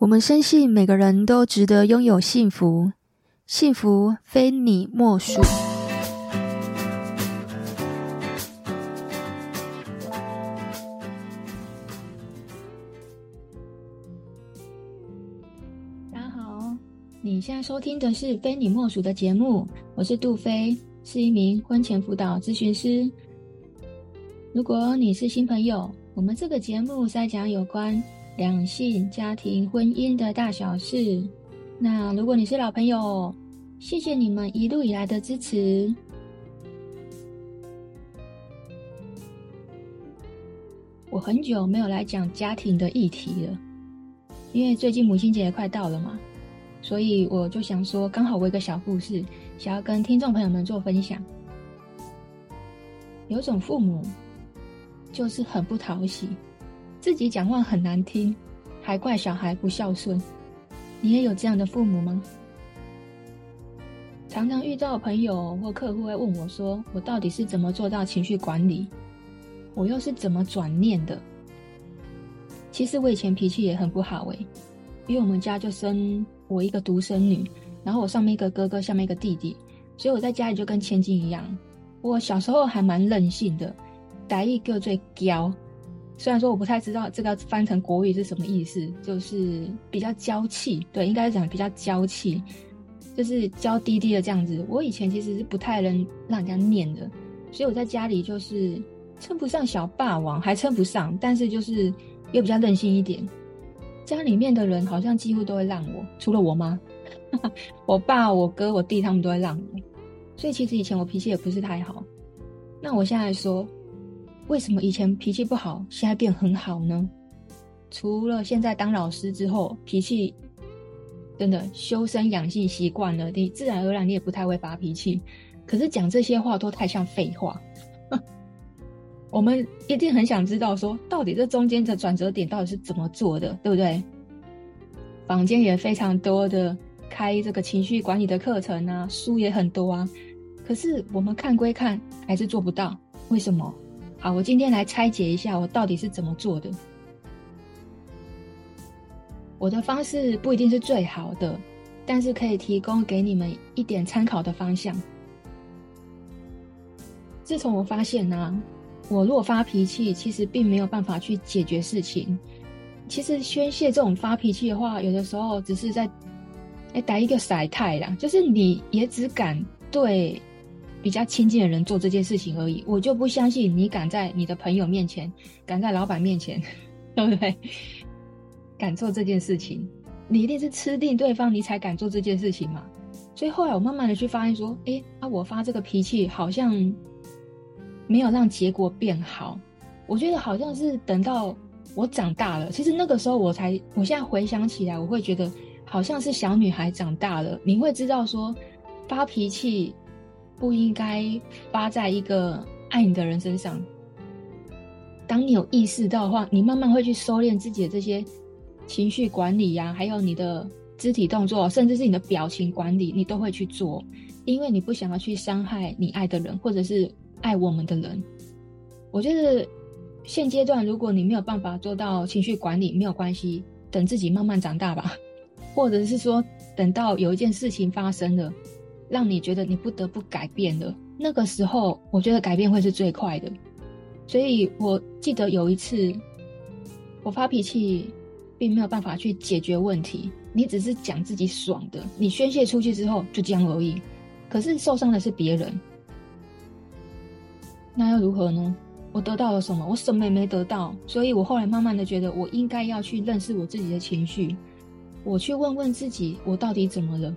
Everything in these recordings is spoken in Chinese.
我们深信每个人都值得拥有幸福，幸福非你莫属。大家好，你现在收听的是《非你莫属》的节目，我是杜菲，是一名婚前辅导咨询师。如果你是新朋友，我们这个节目在讲有关。两性、家庭、婚姻的大小事。那如果你是老朋友，谢谢你们一路以来的支持。我很久没有来讲家庭的议题了，因为最近母亲节也快到了嘛，所以我就想说，刚好我一个小故事，想要跟听众朋友们做分享。有种父母就是很不讨喜。自己讲话很难听，还怪小孩不孝顺。你也有这样的父母吗？常常遇到朋友或客户会问我说：“我到底是怎么做到情绪管理？我又是怎么转念的？”其实我以前脾气也很不好诶，因为我们家就生我一个独生女，然后我上面一个哥哥，下面一个弟弟，所以我在家里就跟千金一样。我小时候还蛮任性的，打一个最娇。虽然说我不太知道这个翻成国语是什么意思，就是比较娇气，对，应该是讲比较娇气，就是娇滴滴的这样子。我以前其实是不太能让人家念的，所以我在家里就是称不上小霸王，还称不上，但是就是又比较任性一点。家里面的人好像几乎都会让我，除了我妈，我爸、我哥、我弟他们都会让我。所以其实以前我脾气也不是太好。那我现在说。为什么以前脾气不好，现在变很好呢？除了现在当老师之后，脾气真的修身养性习惯了，你自然而然你也不太会发脾气。可是讲这些话都太像废话。我们一定很想知道说，到底这中间的转折点到底是怎么做的，对不对？坊间也非常多的开这个情绪管理的课程啊，书也很多啊。可是我们看归看，还是做不到，为什么？好，我今天来拆解一下我到底是怎么做的。我的方式不一定是最好的，但是可以提供给你们一点参考的方向。自从我发现呢、我如果发脾气，其实并没有办法去解决事情。其实宣泄这种发脾气的话，有的时候只是在哎打一个晒太啦，就是你也只敢对。比较亲近的人做这件事情而已，我就不相信你敢在你的朋友面前，敢在老板面前，对不对？敢做这件事情，你一定是吃定对方，你才敢做这件事情嘛。所以后来我慢慢的去发现说，诶，啊，我发这个脾气好像没有让结果变好。我觉得好像是等到我长大了，其实那个时候我才，我现在回想起来，我会觉得好像是小女孩长大了，你会知道说发脾气。不应该发在一个爱你的人身上。当你有意识到的话，你慢慢会去收敛自己的这些情绪管理呀、还有你的肢体动作，甚至是你的表情管理，你都会去做，因为你不想要去伤害你爱的人，或者是爱我们的人。我觉得现阶段，如果你没有办法做到情绪管理，没有关系，等自己慢慢长大吧，或者是说，等到有一件事情发生了。让你觉得你不得不改变了，那个时候，我觉得改变会是最快的。所以我记得有一次，我发脾气，并没有办法去解决问题。你只是讲自己爽的，你宣泄出去之后就这样而已。可是受伤的是别人，那又如何呢？我得到了什么？我什么也没得到。所以我后来慢慢的觉得，我应该要去认识我自己的情绪，我去问问自己，我到底怎么了。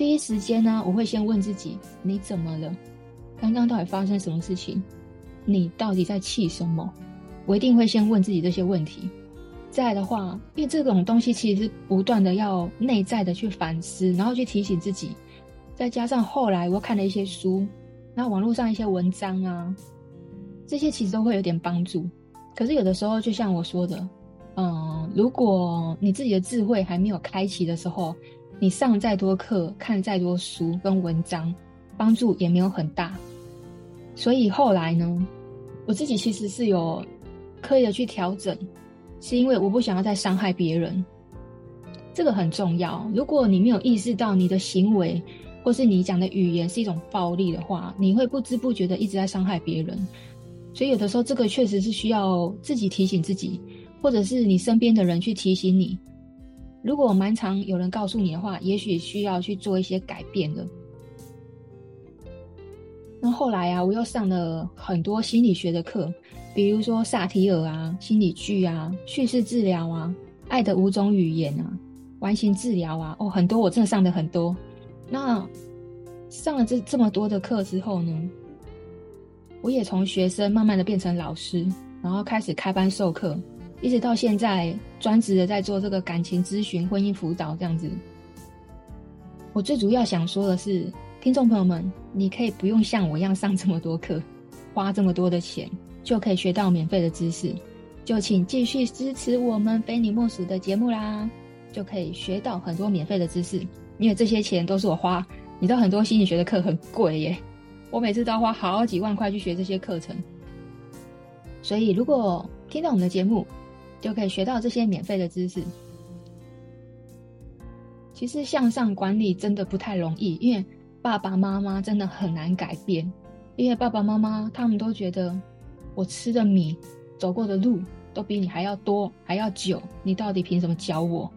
第一时间呢，我会先问自己：你怎么了？刚刚到底发生什么事情？你到底在气什么？我一定会先问自己这些问题。再的话，因为这种东西其实是不断的要内在的去反思，然后去提醒自己。再加上后来我看了一些书，然后网络上一些文章啊，这些其实都会有点帮助。可是有的时候，就像我说的，嗯，如果你自己的智慧还没有开启的时候，你上再多课，看再多书跟文章，帮助也没有很大。所以后来呢，我自己其实是有刻意的去调整，是因为我不想要再伤害别人。这个很重要。如果你没有意识到你的行为或是你讲的语言是一种暴力的话，你会不知不觉的一直在伤害别人。所以有的时候，这个确实是需要自己提醒自己，或者是你身边的人去提醒你。如果蛮常有人告诉你的话，也许需要去做一些改变的。那后来啊，我又上了很多心理学的课，比如说萨提尔啊、心理剧啊、叙事治疗啊、爱的五种语言啊、完形治疗啊，哦，很多，我真的上的很多。那上了这这么多的课之后呢，我也从学生慢慢的变成老师，然后开始开班授课，一直到现在专职的在做这个感情咨询、婚姻辅导这样子。我最主要想说的是。听众朋友们，你可以不用像我一样上这么多课，花这么多的钱，就可以学到免费的知识。就请继续支持我们非你莫属的节目啦，就可以学到很多免费的知识。因为这些钱都是我花，你知道很多心理学的课很贵耶，我每次都要花好几万块去学这些课程。所以如果听到我们的节目，就可以学到这些免费的知识。其实向上管理真的不太容易，因为。爸爸妈妈真的很难改变，因为爸爸妈妈他们都觉得我吃的米、走过的路都比你还要多、还要久，你到底凭什么教我？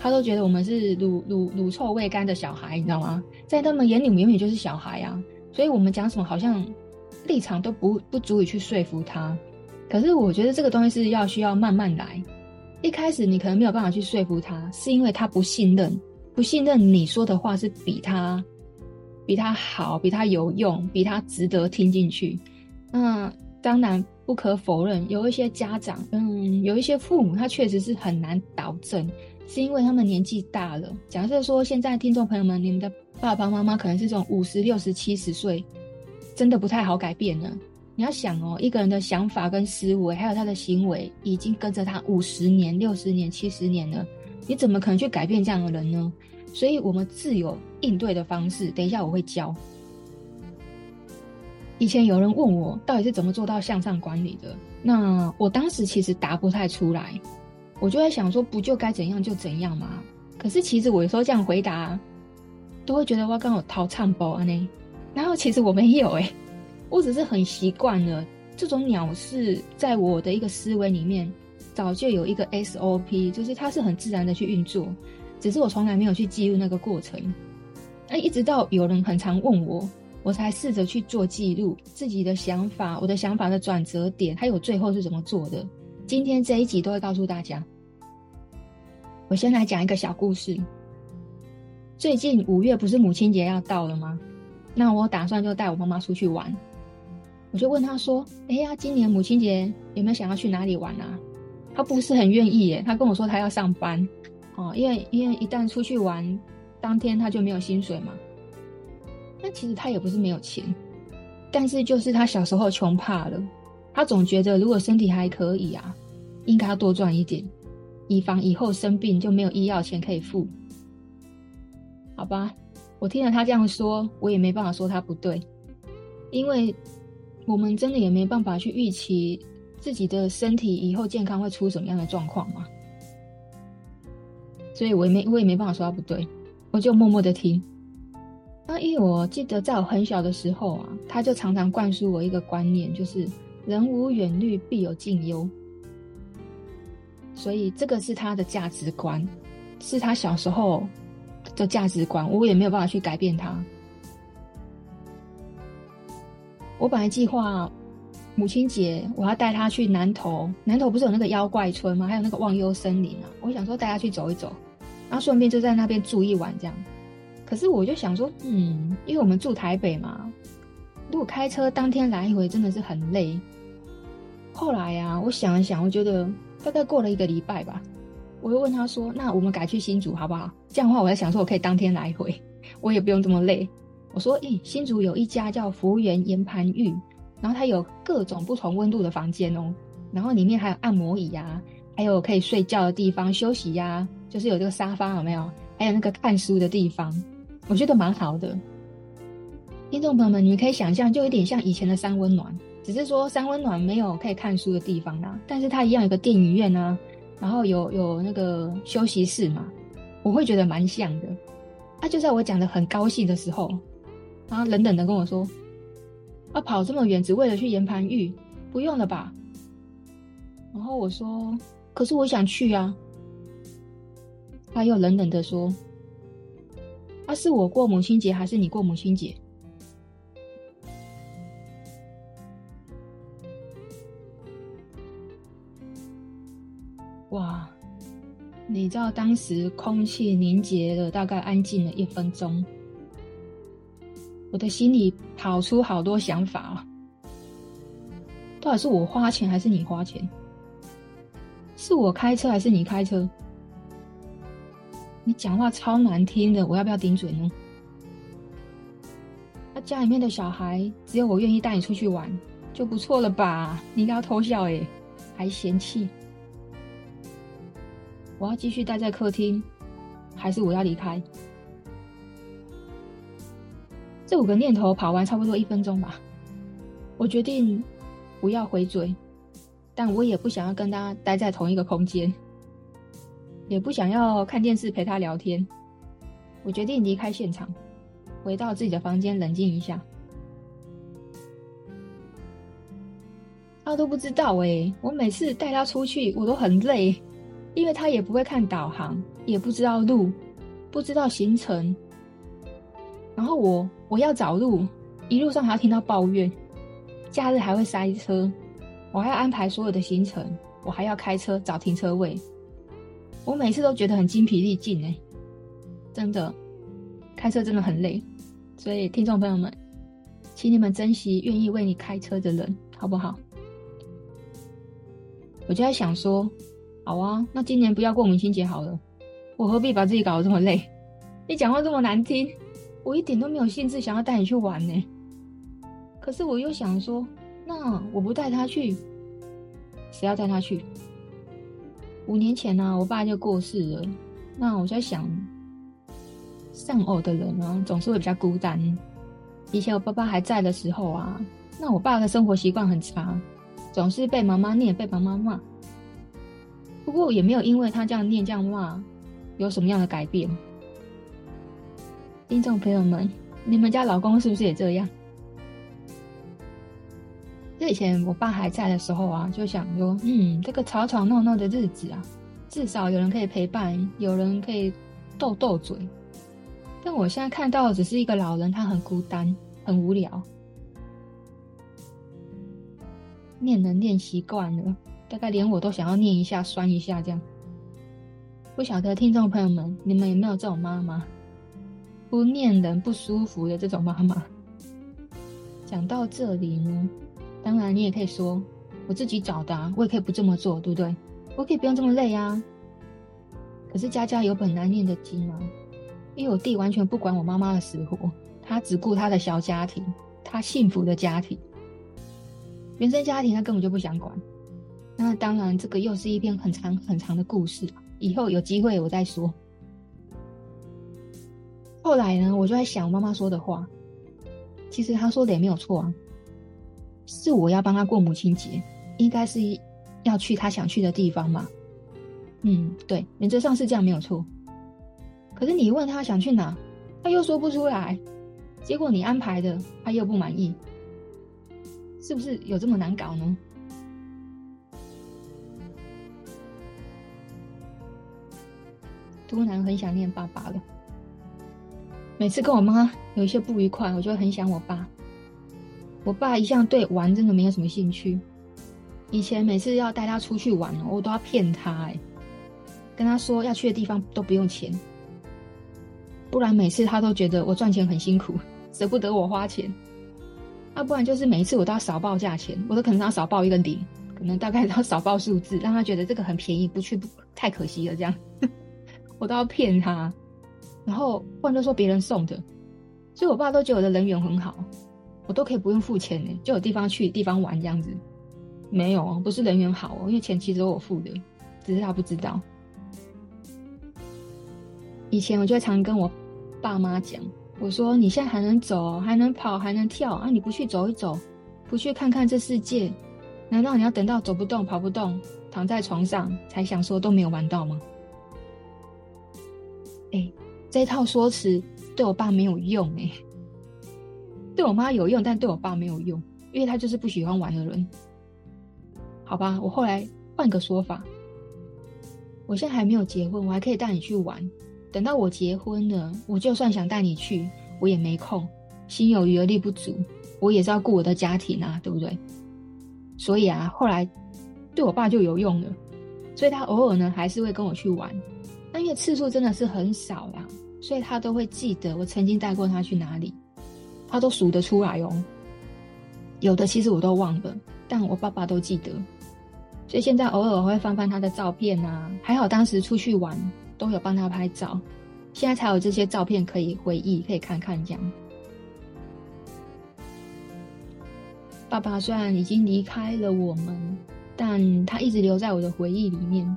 他都觉得我们是乳乳乳臭未干的小孩，你知道吗？在他们眼里，我们永远就是小孩啊。所以我们讲什么，好像立场都不不足以去说服他。可是我觉得这个东西是要需要慢慢来。一开始你可能没有办法去说服他，是因为他不信任，不信任你说的话是比他。比他好，比他有用，比他值得听进去。那当然不可否认，有一些家长，嗯，有一些父母，他确实是很难导正，是因为他们年纪大了。假设说，现在听众朋友们，你们的爸爸妈妈可能是这种五十六十七十岁，真的不太好改变了。你要想哦，一个人的想法跟思维，还有他的行为，已经跟着他五十年、六十年、七十年了，你怎么可能去改变这样的人呢？所以我们自有应对的方式，等一下我会教。以前有人问我到底是怎么做到向上管理的，那我当时其实答不太出来，我就在想说，不就该怎样就怎样吗？可是其实我有时候这样回答，都会觉得我刚好掏唱包啊呢。然后其实我没有哎、我只是很习惯了这种鸟是，在我的一个思维里面早就有一个 SOP，就是它是很自然的去运作。只是我从来没有去记录那个过程，那一直到有人很常问我，我才试着去做记录自己的想法，我的想法的转折点，还有最后是怎么做的。今天这一集都会告诉大家。我先来讲一个小故事。最近五月不是母亲节要到了吗？那我打算就带我妈妈出去玩。我就问他说：“哎呀，今年母亲节有没有想要去哪里玩啊？”他不是很愿意耶，他跟我说他要上班。哦，因为因为一旦出去玩，当天他就没有薪水嘛。那其实他也不是没有钱，但是就是他小时候穷怕了，他总觉得如果身体还可以啊，应该要多赚一点，以防以后生病就没有医药钱可以付。好吧，我听了他这样说，我也没办法说他不对，因为我们真的也没办法去预期自己的身体以后健康会出什么样的状况嘛。所以我也没我也没办法说他不对，我就默默的听。那因为我记得在我很小的时候啊，他就常常灌输我一个观念，就是人无远虑，必有近忧。所以这个是他的价值观，是他小时候的价值观，我也没有办法去改变他。我本来计划母亲节我要带他去南投，南投不是有那个妖怪村吗？还有那个忘忧森林啊，我想说带他去走一走。然后顺便就在那边住一晚，这样。可是我就想说，嗯，因为我们住台北嘛，如果开车当天来回真的是很累。后来呀、啊，我想了想，我觉得大概过了一个礼拜吧，我又问他说：“那我们改去新竹好不好？”这样的话，我在想说，我可以当天来回，我也不用这么累。我说：“诶，新竹有一家叫福源岩盘浴，然后它有各种不同温度的房间哦，然后里面还有按摩椅呀、啊，还有可以睡觉的地方休息呀、”就是有这个沙发有没有？还有那个看书的地方，我觉得蛮好的。听众朋友们，你们可以想象，就有点像以前的三温暖，只是说三温暖没有可以看书的地方啦，但是它一样有个电影院啊，然后有有那个休息室嘛，我会觉得蛮像的。他、啊、就在我讲的很高兴的时候，然后冷冷的跟我说：“啊，跑这么远只为了去岩盘浴，不用了吧？”然后我说：“可是我想去啊。”他又冷冷的说：“啊，是我过母亲节还是你过母亲节？”哇！你知道当时空气凝结了，大概安静了一分钟，我的心里跑出好多想法啊。到底是我花钱还是你花钱？是我开车还是你开车？你讲话超难听的，我要不要顶嘴呢？那家里面的小孩，只有我愿意带你出去玩，就不错了吧？你应该要偷笑诶，还嫌弃。我要继续待在客厅，还是我要离开？这五个念头跑完差不多一分钟吧。我决定不要回嘴，但我也不想要跟他待在同一个空间，也不想要看电视陪他聊天。我决定离开现场，回到自己的房间冷静一下。他都不知道诶，我每次带他出去，我都很累。因为他也不会看导航，也不知道路，不知道行程。然后我我要找路，一路上还要听到抱怨，假日还会塞车，我还要安排所有的行程，我还要开车找停车位。我每次都觉得很精疲力尽哎，真的，开车真的很累。所以听众朋友们，请你们珍惜愿意为你开车的人，好不好？我就在想说。好啊，那今年不要过母亲节好了，我何必把自己搞得这么累？你讲话这么难听，我一点都没有兴致想要带你去玩呢。可是我又想说，那我不带他去，谁要带他去？五年前呢、我爸就过世了。那我在想，丧偶的人呢，总是会比较孤单。以前我爸爸还在的时候啊，那我爸的生活习惯很差，总是被妈妈念，被妈妈骂。不过也没有因为他这样念这样骂，有什么样的改变。听众朋友们，你们家老公是不是也这样？这以前我爸还在的时候啊，就想说，嗯，这个吵吵闹闹的日子啊，至少有人可以陪伴，有人可以斗斗嘴。但我现在看到的只是一个老人，他很孤单，很无聊，念人念习惯了。大概连我都想要念一下、酸一下这样。不晓得听众朋友们，你们有没有这种妈妈？不念人不舒服的这种妈妈。讲到这里呢，当然你也可以说我自己找的啊，我也可以不这么做，对不对？我可以不用这么累啊。可是家家有本难念的经啊，因为我弟完全不管我妈妈的死活，他只顾他的小家庭，他幸福的家庭，原生家庭他根本就不想管。那当然，这个又是一篇很长很长的故事，以后有机会我再说。后来呢，我就在想我妈妈说的话，其实她说的也没有错啊，是我要帮她过母亲节，应该是要去她想去的地方嘛。嗯，对，原则上是这样没有错。可是你问她想去哪，她又说不出来，结果你安排的她又不满意，是不是有这么难搞呢？突然很想念爸爸了。每次跟我妈有一些不愉快，我就会很想我爸。我爸一向对玩真的没有什么兴趣。以前每次要带他出去玩，我都要骗他，哎，跟他说要去的地方都不用钱，不然每次他都觉得我赚钱很辛苦，舍不得我花钱。要不然就是每一次我都要少报价钱，我都可能要少报一个零，可能大概要少报数字，让他觉得这个很便宜，不去不太可惜了这样。我都要骗他，然后不然就说别人送的，所以我爸都觉得我的人缘很好，我都可以不用付钱呢，就有地方去地方玩这样子。没有，不是人缘好哦，因为钱其实都我付的，只是他不知道。以前我就常跟我爸妈讲，我说你现在还能走，还能跑，还能跳啊，你不去走一走，不去看看这世界，难道你要等到走不动、跑不动、躺在床上才想说都没有玩到吗？哎，这一套说辞对我爸没有用哎，对我妈有用，但对我爸没有用，因为他就是不喜欢玩的人。好吧，我后来换个说法，我现在还没有结婚，我还可以带你去玩。等到我结婚了，我就算想带你去，我也没空，心有余而力不足，我也是要顾我的家庭啊，对不对？所以啊，后来对我爸就有用了，所以他偶尔呢还是会跟我去玩，但因为次数真的是很少啦，所以他都会记得我曾经带过他去哪里，他都数得出来哦。有的其实我都忘了，但我爸爸都记得，所以现在偶尔我会翻翻他的照片啊，还好当时出去玩都有帮他拍照，现在才有这些照片可以回忆，可以看看这样。爸爸虽然已经离开了我们，但他一直留在我的回忆里面。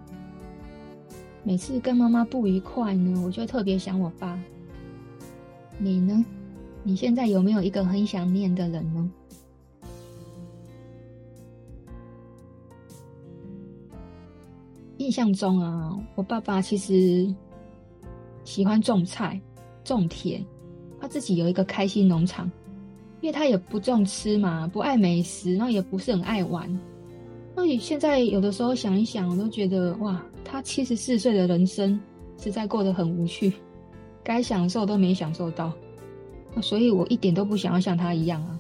每次跟妈妈不愉快呢，我就特别想我爸。你呢？你现在有没有一个很想念的人呢？印象中啊，我爸爸其实喜欢种菜、种田，他自己有一个开心农场。因为他也不重吃嘛，不爱美食，然后也不是很爱玩。那你现在有的时候想一想，我都觉得哇，他七十四岁的人生实在过得很无趣，该享受都没享受到。所以我一点都不想要像他一样啊。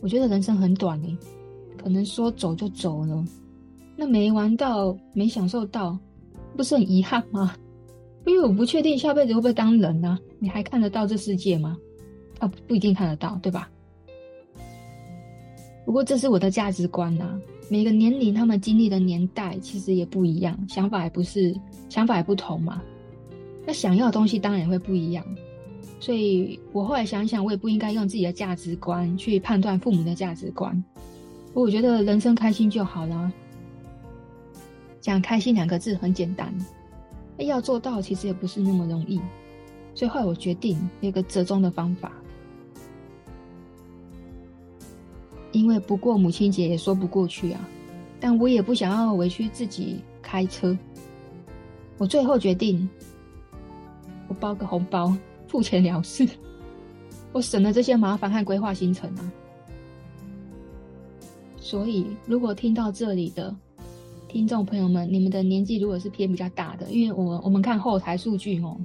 我觉得人生很短诶，可能说走就走了，那没玩到，没享受到，不是很遗憾吗？因为我不确定下辈子会不会当人啊，你还看得到这世界吗？啊，不一定看得到，对吧？不过这是我的价值观呐、每个年龄他们经历的年代其实也不一样，想法也不是，想法也不同嘛。那想要的东西当然也会不一样。所以我后来想想，我也不应该用自己的价值观去判断父母的价值观。我觉得人生开心就好了。讲开心两个字很简单，要做到其实也不是那么容易。所以后我决定有一个折中的方法。因为不过母亲节也说不过去啊，但我也不想要委屈自己开车。我最后决定，我包个红包，付钱了事，我省了这些麻烦和规划行程啊。所以，如果听到这里的听众朋友们，你们的年纪如果是偏比较大的，因为我我们看后台数据哦，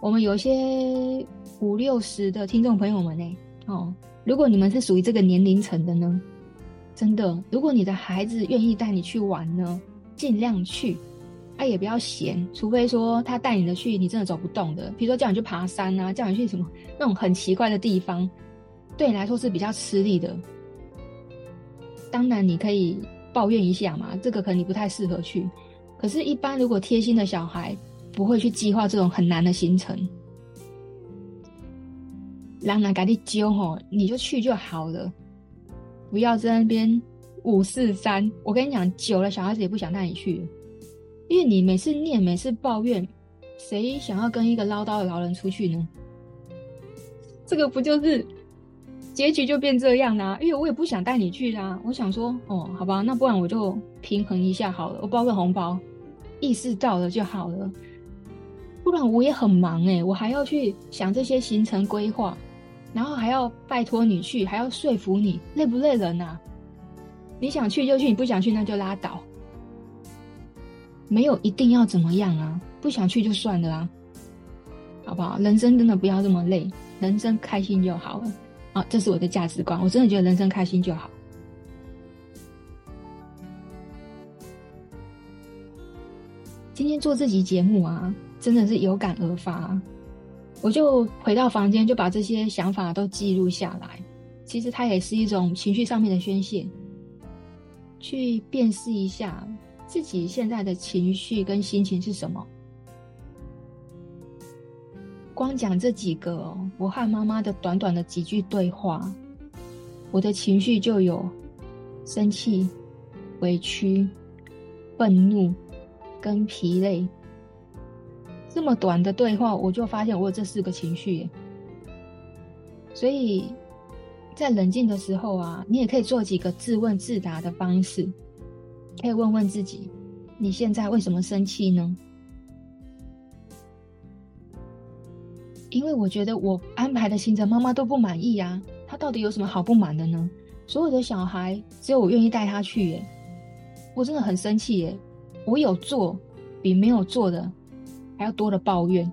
我们有些五六十的听众朋友们呢，哦。如果你们是属于这个年龄层的呢，真的，如果你的孩子愿意带你去玩呢，尽量去，啊也不要嫌，除非说他带你的去，你真的走不动的，比如说叫你去爬山啊，叫你去什么 那种很奇怪的地方，对你来说是比较吃力的。当然你可以抱怨一下嘛，这个可能你不太适合去，可是，一般如果贴心的小孩不会去计划这种很难的行程。让人给你揪吼，你就去就好了，不要在那边五四三。我跟你讲，久了小孩子也不想带你去，因为你每次念，每次抱怨，谁想要跟一个唠叨的老人出去呢？这个不就是结局就变这样啦、因为我也不想带你去啦、我想说，哦，好吧，那不然我就平衡一下好了，我包个红包，意识到了就好了。不然我也很忙诶、我还要去想这些行程规划。然后还要拜托你去，还要说服你，累不累人啊？你想去就去，你不想去那就拉倒。没有一定要怎么样啊，不想去就算了啊，好不好？人生真的不要这么累，人生开心就好了。啊，这是我的价值观，我真的觉得人生开心就好。今天做这集节目啊，真的是有感而发啊。我就回到房间，就把这些想法都记录下来。其实它也是一种情绪上面的宣泄，去辨识一下自己现在的情绪跟心情是什么。光讲这几个，我和妈妈的短短的几句对话，我的情绪就有生气、委屈、愤怒跟疲累。这么短的对话，我就发现我有这四个情绪。所以，在冷静的时候啊，你也可以做几个自问自答的方式，可以问问自己：你现在为什么生气呢？因为我觉得我安排的行程妈妈都不满意啊，她到底有什么好不满的呢？所有的小孩只有我愿意带他去耶，我真的很生气耶！我有做比没有做的还要多的抱怨，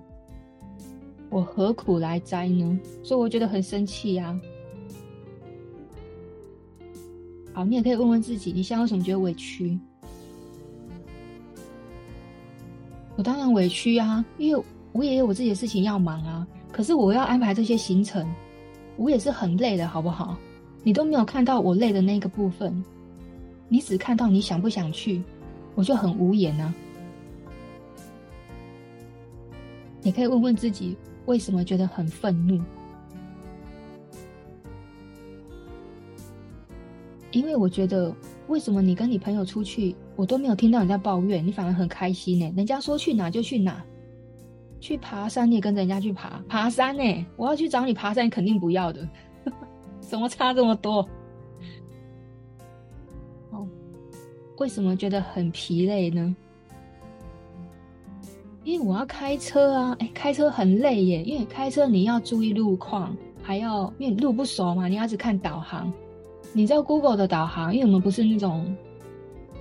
我何苦来哉呢？所以我觉得很生气呀。好，你也可以问问自己，你现在为什么觉得委屈？我当然委屈啊，因为我也有我自己的事情要忙啊。可是我要安排这些行程，我也是很累的，好不好？你都没有看到我累的那个部分，你只看到你想不想去，我就很无言啊。你可以问问自己，为什么觉得很愤怒？因为我觉得，为什么你跟你朋友出去，我都没有听到你在抱怨，你反而很开心呢？人家说去哪就去哪，去爬山你也跟着人家去爬爬山呢？我要去找你爬山，你肯定不要的，怎么差这么多？哦，为什么觉得很疲累呢？因为我要开车啊，哎，开车很累耶，因为开车你要注意路况，还要因为路不熟嘛，你要一直看导航。你知道 Google 的导航，因为我们不是那种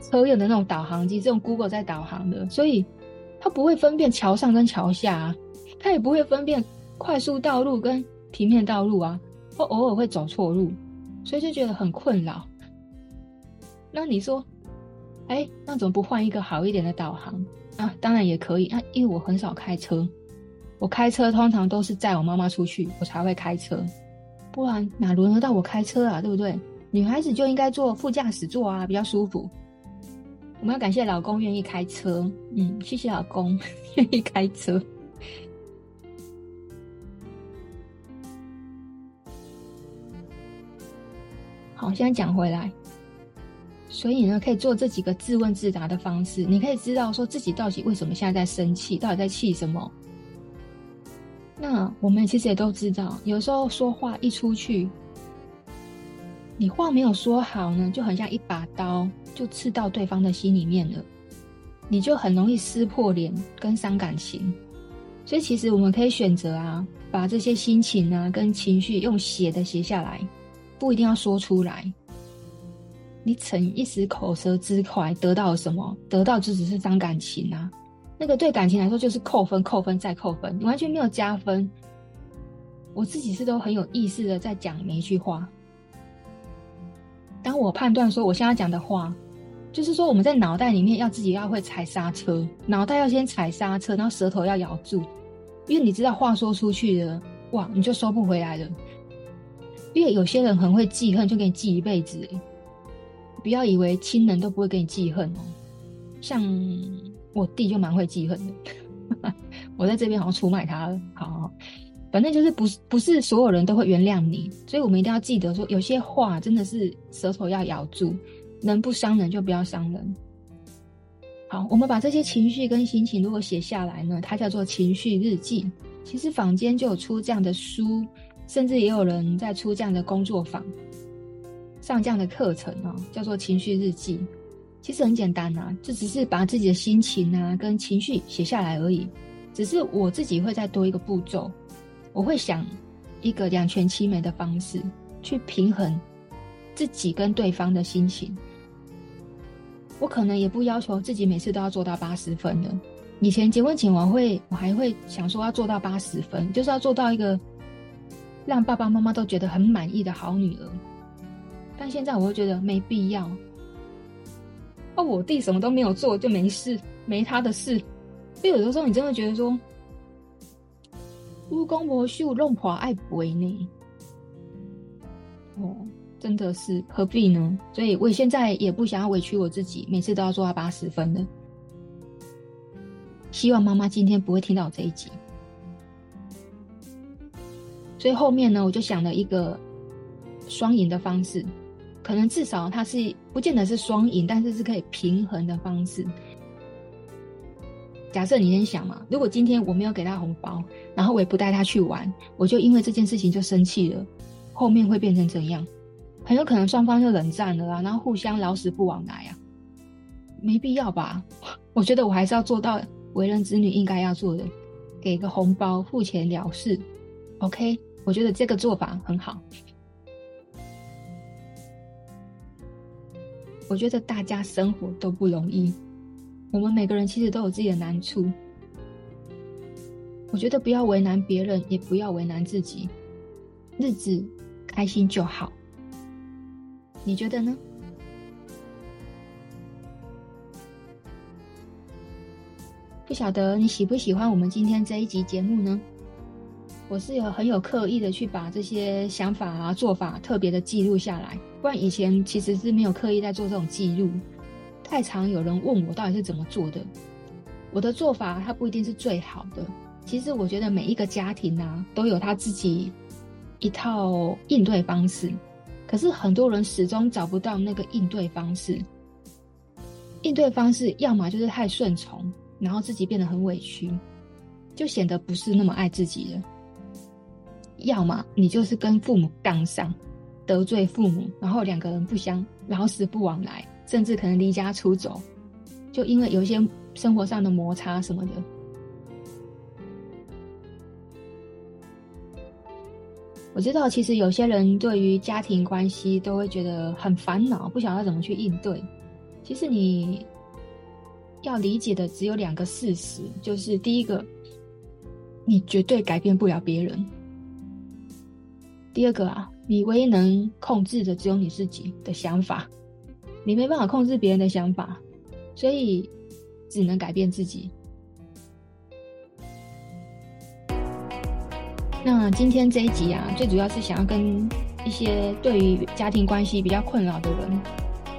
车用的那种导航机，这种 Google 在导航的，所以它不会分辨桥上跟桥下啊，它也不会分辨快速道路跟平面道路啊，它偶尔会走错路，所以就觉得很困扰。那你说，哎，那怎么不换一个好一点的导航啊？当然也可以啊，因为我很少开车，我开车通常都是载我妈妈出去，我才会开车，不然哪轮得到我开车啊？对不对？女孩子就应该坐副驾驶座啊，比较舒服。我们要感谢老公愿意开车，嗯，谢谢老公愿意开车。好，现在讲回来，所以呢，可以做这几个自问自答的方式，你可以知道说自己到底为什么现在在生气，到底在气什么。那我们其实也都知道，有时候说话一出去。你话没有说好呢，就很像一把刀，就刺到对方的心里面了，你就很容易撕破脸跟伤感情。所以其实我们可以选择啊，把这些心情啊跟情绪用写的写下来，不一定要说出来。你逞一时口舌之快得到了什么？得到就只是伤感情啊，那个对感情来说就是扣分、扣分再扣分，你完全没有加分。我自己是都很有意识的在讲每一句话。当我判断说我现在讲的话，就是说我们在脑袋里面要自己要会踩刹车，脑袋要先踩刹车，然后舌头要咬住，因为你知道话说出去了，哇，你就收不回来了。因为有些人很会记恨，就给你记一辈子。不要以为亲人都不会给你记恨哦，像我弟就蛮会记恨的，我在这边好像出卖他了，好，好。反正就是不是不是所有人都会原谅你，所以我们一定要记得说，有些话真的是舌头要咬住，能不伤人就不要伤人。好，我们把这些情绪跟心情如果写下来呢，它叫做情绪日记。其实坊间就有出这样的书，甚至也有人在出这样的工作坊，上这样的课程啊，叫做情绪日记。其实很简单啊，就只是把自己的心情啊跟情绪写下来而已。只是我自己会再多一个步骤。我会想一个两全其美的方式去平衡自己跟对方的心情。我可能也不要求自己每次都要做到八十分的。以前结婚前我会，我还会想说要做到八十分，就是要做到一个让爸爸妈妈都觉得很满意的好女儿。但现在我会觉得没必要。哦，我弟什么都没有做就没事，没他的事。所以有的时候你真的觉得说。乌公婆秀弄婆爱不为呢？哦，真的是何必呢？所以我现在也不想要委屈我自己，每次都要做到八十分的。希望妈妈今天不会听到我这一集。所以后面呢，我就想了一个双赢的方式，可能至少它是不见得是双赢，但是是可以平衡的方式。假设你先想嘛，如果今天我没有给他红包，然后我也不带他去玩，我就因为这件事情就生气了，后面会变成怎样？很有可能双方就冷战了啊，然后互相老死不往来啊，没必要吧？我觉得我还是要做到为人子女应该要做的，给个红包，付钱了事。OK，我觉得这个做法很好。我觉得大家生活都不容易，我们每个人其实都有自己的难处。我觉得不要为难别人，也不要为难自己，日子开心就好。你觉得呢？不晓得你喜不喜欢我们今天这一集节目呢？我是有很有刻意的去把这些想法啊、做法特别的记录下来，不然以前其实是没有刻意在做这种记录。太常有人问我到底是怎么做的，我的做法它不一定是最好的。其实我觉得每一个家庭啊都有他自己一套应对方式，可是很多人始终找不到那个应对方式。应对方式要么就是太顺从，然后自己变得很委屈，就显得不是那么爱自己了。要么你就是跟父母杠上，得罪父母，然后两个人不相，老死不往来，甚至可能离家出走，就因为有一些生活上的摩擦什么的。我知道，其实有些人对于家庭关系都会觉得很烦恼，不晓得怎么去应对。其实你要理解的只有两个事实，就是第一个，你绝对改变不了别人。第二个啊，你唯一能控制的只有你自己的想法，你没办法控制别人的想法，所以只能改变自己。那今天这一集啊，最主要是想要跟一些对于家庭关系比较困扰的人，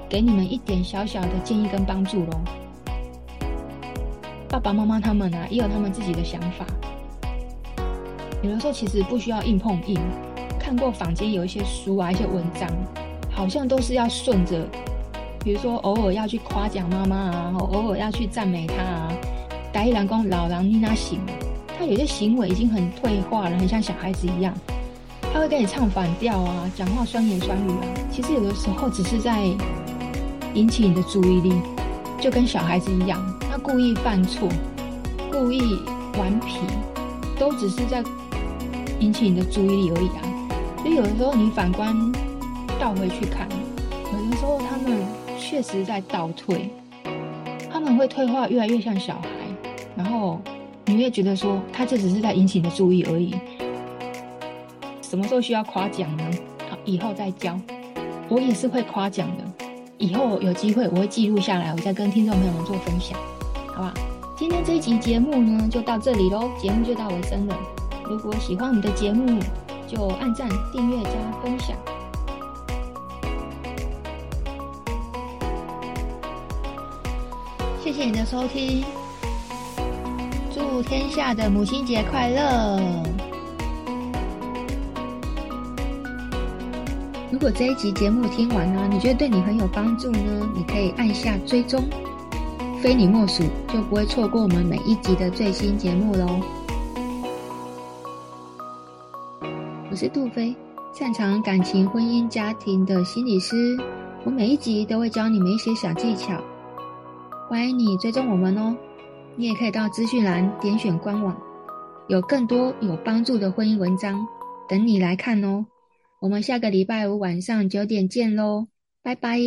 给你们一点小小的建议跟帮助喽。爸爸妈妈他们啊，也有他们自己的想法，有的时候其实不需要硬碰硬。看过坊间有一些书啊，一些文章，好像都是要顺着，比如说偶尔要去夸奖妈妈啊，偶尔要去赞美她啊。白一两公老狼妮娜行，他有些行为已经很退化了，很像小孩子一样。他会跟你唱反调啊，讲话酸言酸语啊。其实有的时候只是在引起你的注意力，就跟小孩子一样，他故意犯错，故意顽皮，都只是在引起你的注意力而已啊。有的时候你反观倒回去看，有的时候他们确实在倒退，他们会退化越来越像小孩，然后你会觉得说他这只是在引起你的注意而已。什么时候需要夸奖呢？好，以后再教。我也是会夸奖的，以后有机会我会记录下来，我再跟听众朋友们做分享，好吧？今天这一集节目呢就到这里喽，节目就到尾声了。如果喜欢我们的节目，就按赞、订阅、加分享，谢谢你的收听，祝天下的母亲节快乐！如果这一集节目听完呢，你觉得对你很有帮助呢，你可以按下追踪，非你莫属，就不会错过我们每一集的最新节目喽。是杜飞，擅长感情、婚姻、家庭的心理师。我每一集都会教你们一些小技巧，欢迎你追踪我们哦。你也可以到资讯栏点选官网，有更多有帮助的婚姻文章等你来看哦。我们下个礼拜五晚上九点见喽，拜拜。